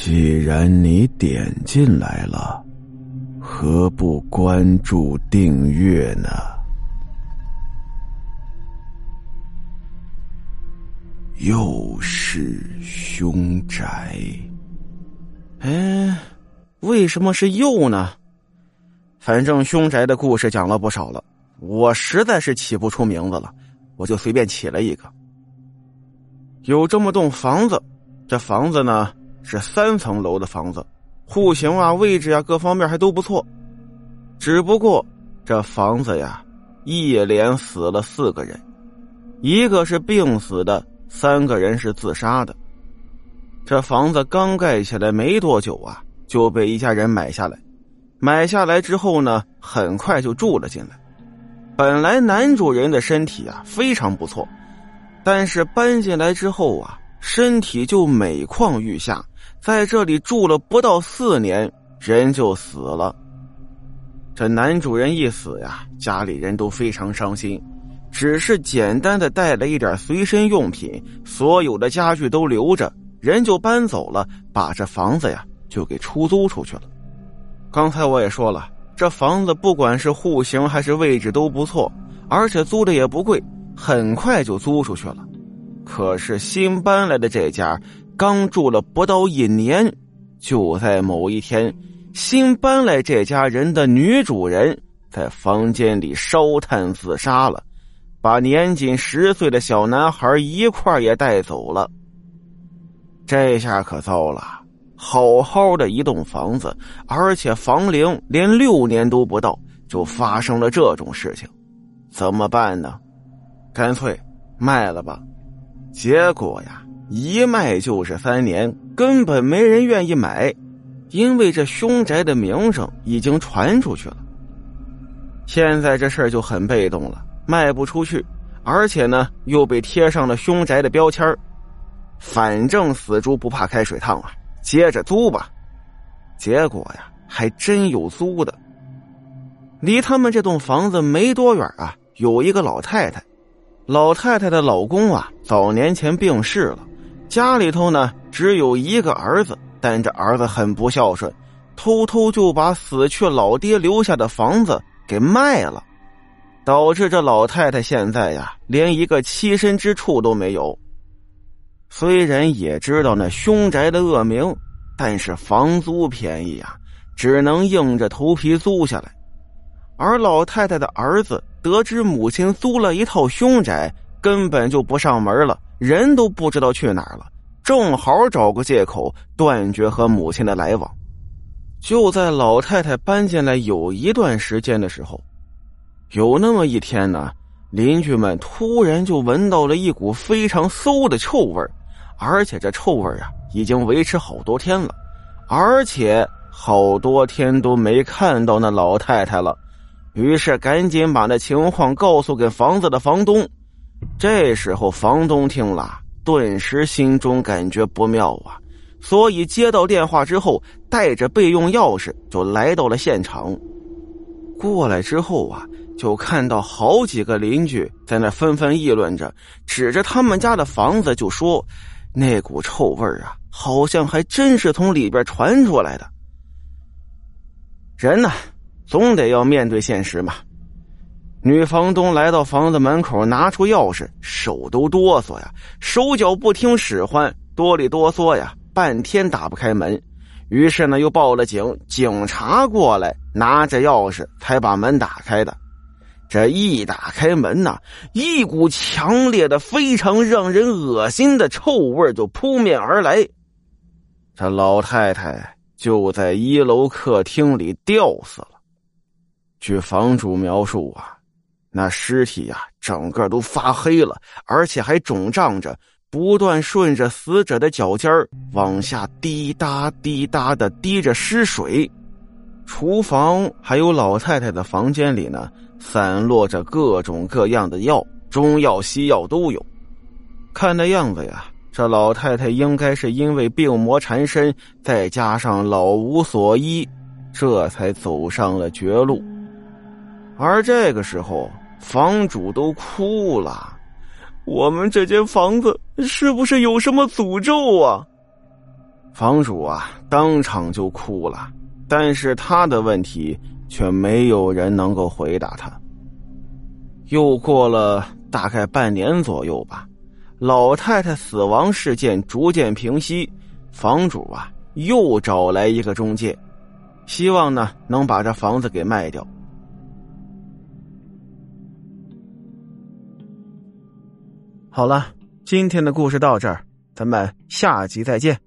既然你点进来了，何不关注订阅呢？又是凶宅。哎，为什么是又呢？反正凶宅的故事讲了不少了，我实在是起不出名字了，我就随便起了一个。有这么栋房子，这房子呢是三层楼的房子，户型啊、位置啊各方面还都不错。只不过这房子呀，一连死了四个人，一个是病死的，三个人是自杀的。这房子刚盖起来没多久啊，就被一家人买下来。买下来之后呢，很快就住了进来。本来男主人的身体啊非常不错，但是搬进来之后啊，身体就每况愈下。在这里住了不到四年，人就死了。这男主人一死呀，家里人都非常伤心，只是简单的带了一点随身用品，所有的家具都留着。人就搬走了，把这房子呀就给出租出去了。刚才我也说了，这房子不管是户型还是位置都不错，而且租的也不贵，很快就租出去了。可是新搬来的这家刚住了不到一年，就在某一天，新搬来这家人的女主人在房间里烧炭自杀了，把年仅十岁的小男孩一块也带走了。这下可糟了，好好的一栋房子，而且房龄连六年都不到，就发生了这种事情，怎么办呢？干脆卖了吧。结果呀，一卖就是三年，根本没人愿意买，因为这凶宅的名声已经传出去了。现在这事儿就很被动了，卖不出去，而且呢，又被贴上了凶宅的标签。反正死猪不怕开水烫啊，接着租吧。结果呀，还真有租的。离他们这栋房子没多远啊，有一个老太太。老太太的老公啊，早年前病逝了，家里头呢只有一个儿子，但这儿子很不孝顺，偷偷就把死去老爹留下的房子给卖了，导致这老太太现在呀，连一个栖身之处都没有。虽然也知道那凶宅的恶名，但是房租便宜啊，只能硬着头皮租下来。而老太太的儿子得知母亲租了一套凶宅，根本就不上门了，人都不知道去哪儿了，正好找个借口断绝和母亲的来往。就在老太太搬进来有一段时间的时候，有那么一天呢，邻居们突然就闻到了一股非常馊的臭味。而且这臭味啊，已经维持好多天了，而且好多天都没看到那老太太了。于是赶紧把那情况告诉给房子的房东。这时候房东听了，顿时心中感觉不妙啊，所以接到电话之后，带着备用钥匙就来到了现场。过来之后啊，就看到好几个邻居在那纷纷议论着，指着他们家的房子就说。那股臭味啊，好像还真是从里边传出来的。人呢，总得要面对现实嘛。女房东来到房子门口，拿出钥匙，手都哆嗦呀，手脚不听使唤，哆里哆嗦呀，半天打不开门。于是呢，又报了警，警察过来拿着钥匙才把门打开的。这一打开门呐，一股强烈的、非常让人恶心的臭味就扑面而来。这老太太就在一楼客厅里吊死了。据房主描述啊，那尸体呀，整个都发黑了，而且还肿胀着，不断顺着死者的脚尖往下滴答滴答的滴着尸水。厨房还有老太太的房间里呢。散落着各种各样的药，中药、西药都有。看那样子呀，这老太太应该是因为病魔缠身，再加上老无所依，这才走上了绝路。而这个时候，房主都哭了：“我们这间房子是不是有什么诅咒啊？”房主啊，当场就哭了，但是他的问题却没有人能够回答他。又过了大概半年左右吧，老太太死亡事件逐渐平息，房主啊又找来一个中介，希望呢能把这房子给卖掉。好了，今天的故事到这儿，咱们下集再见。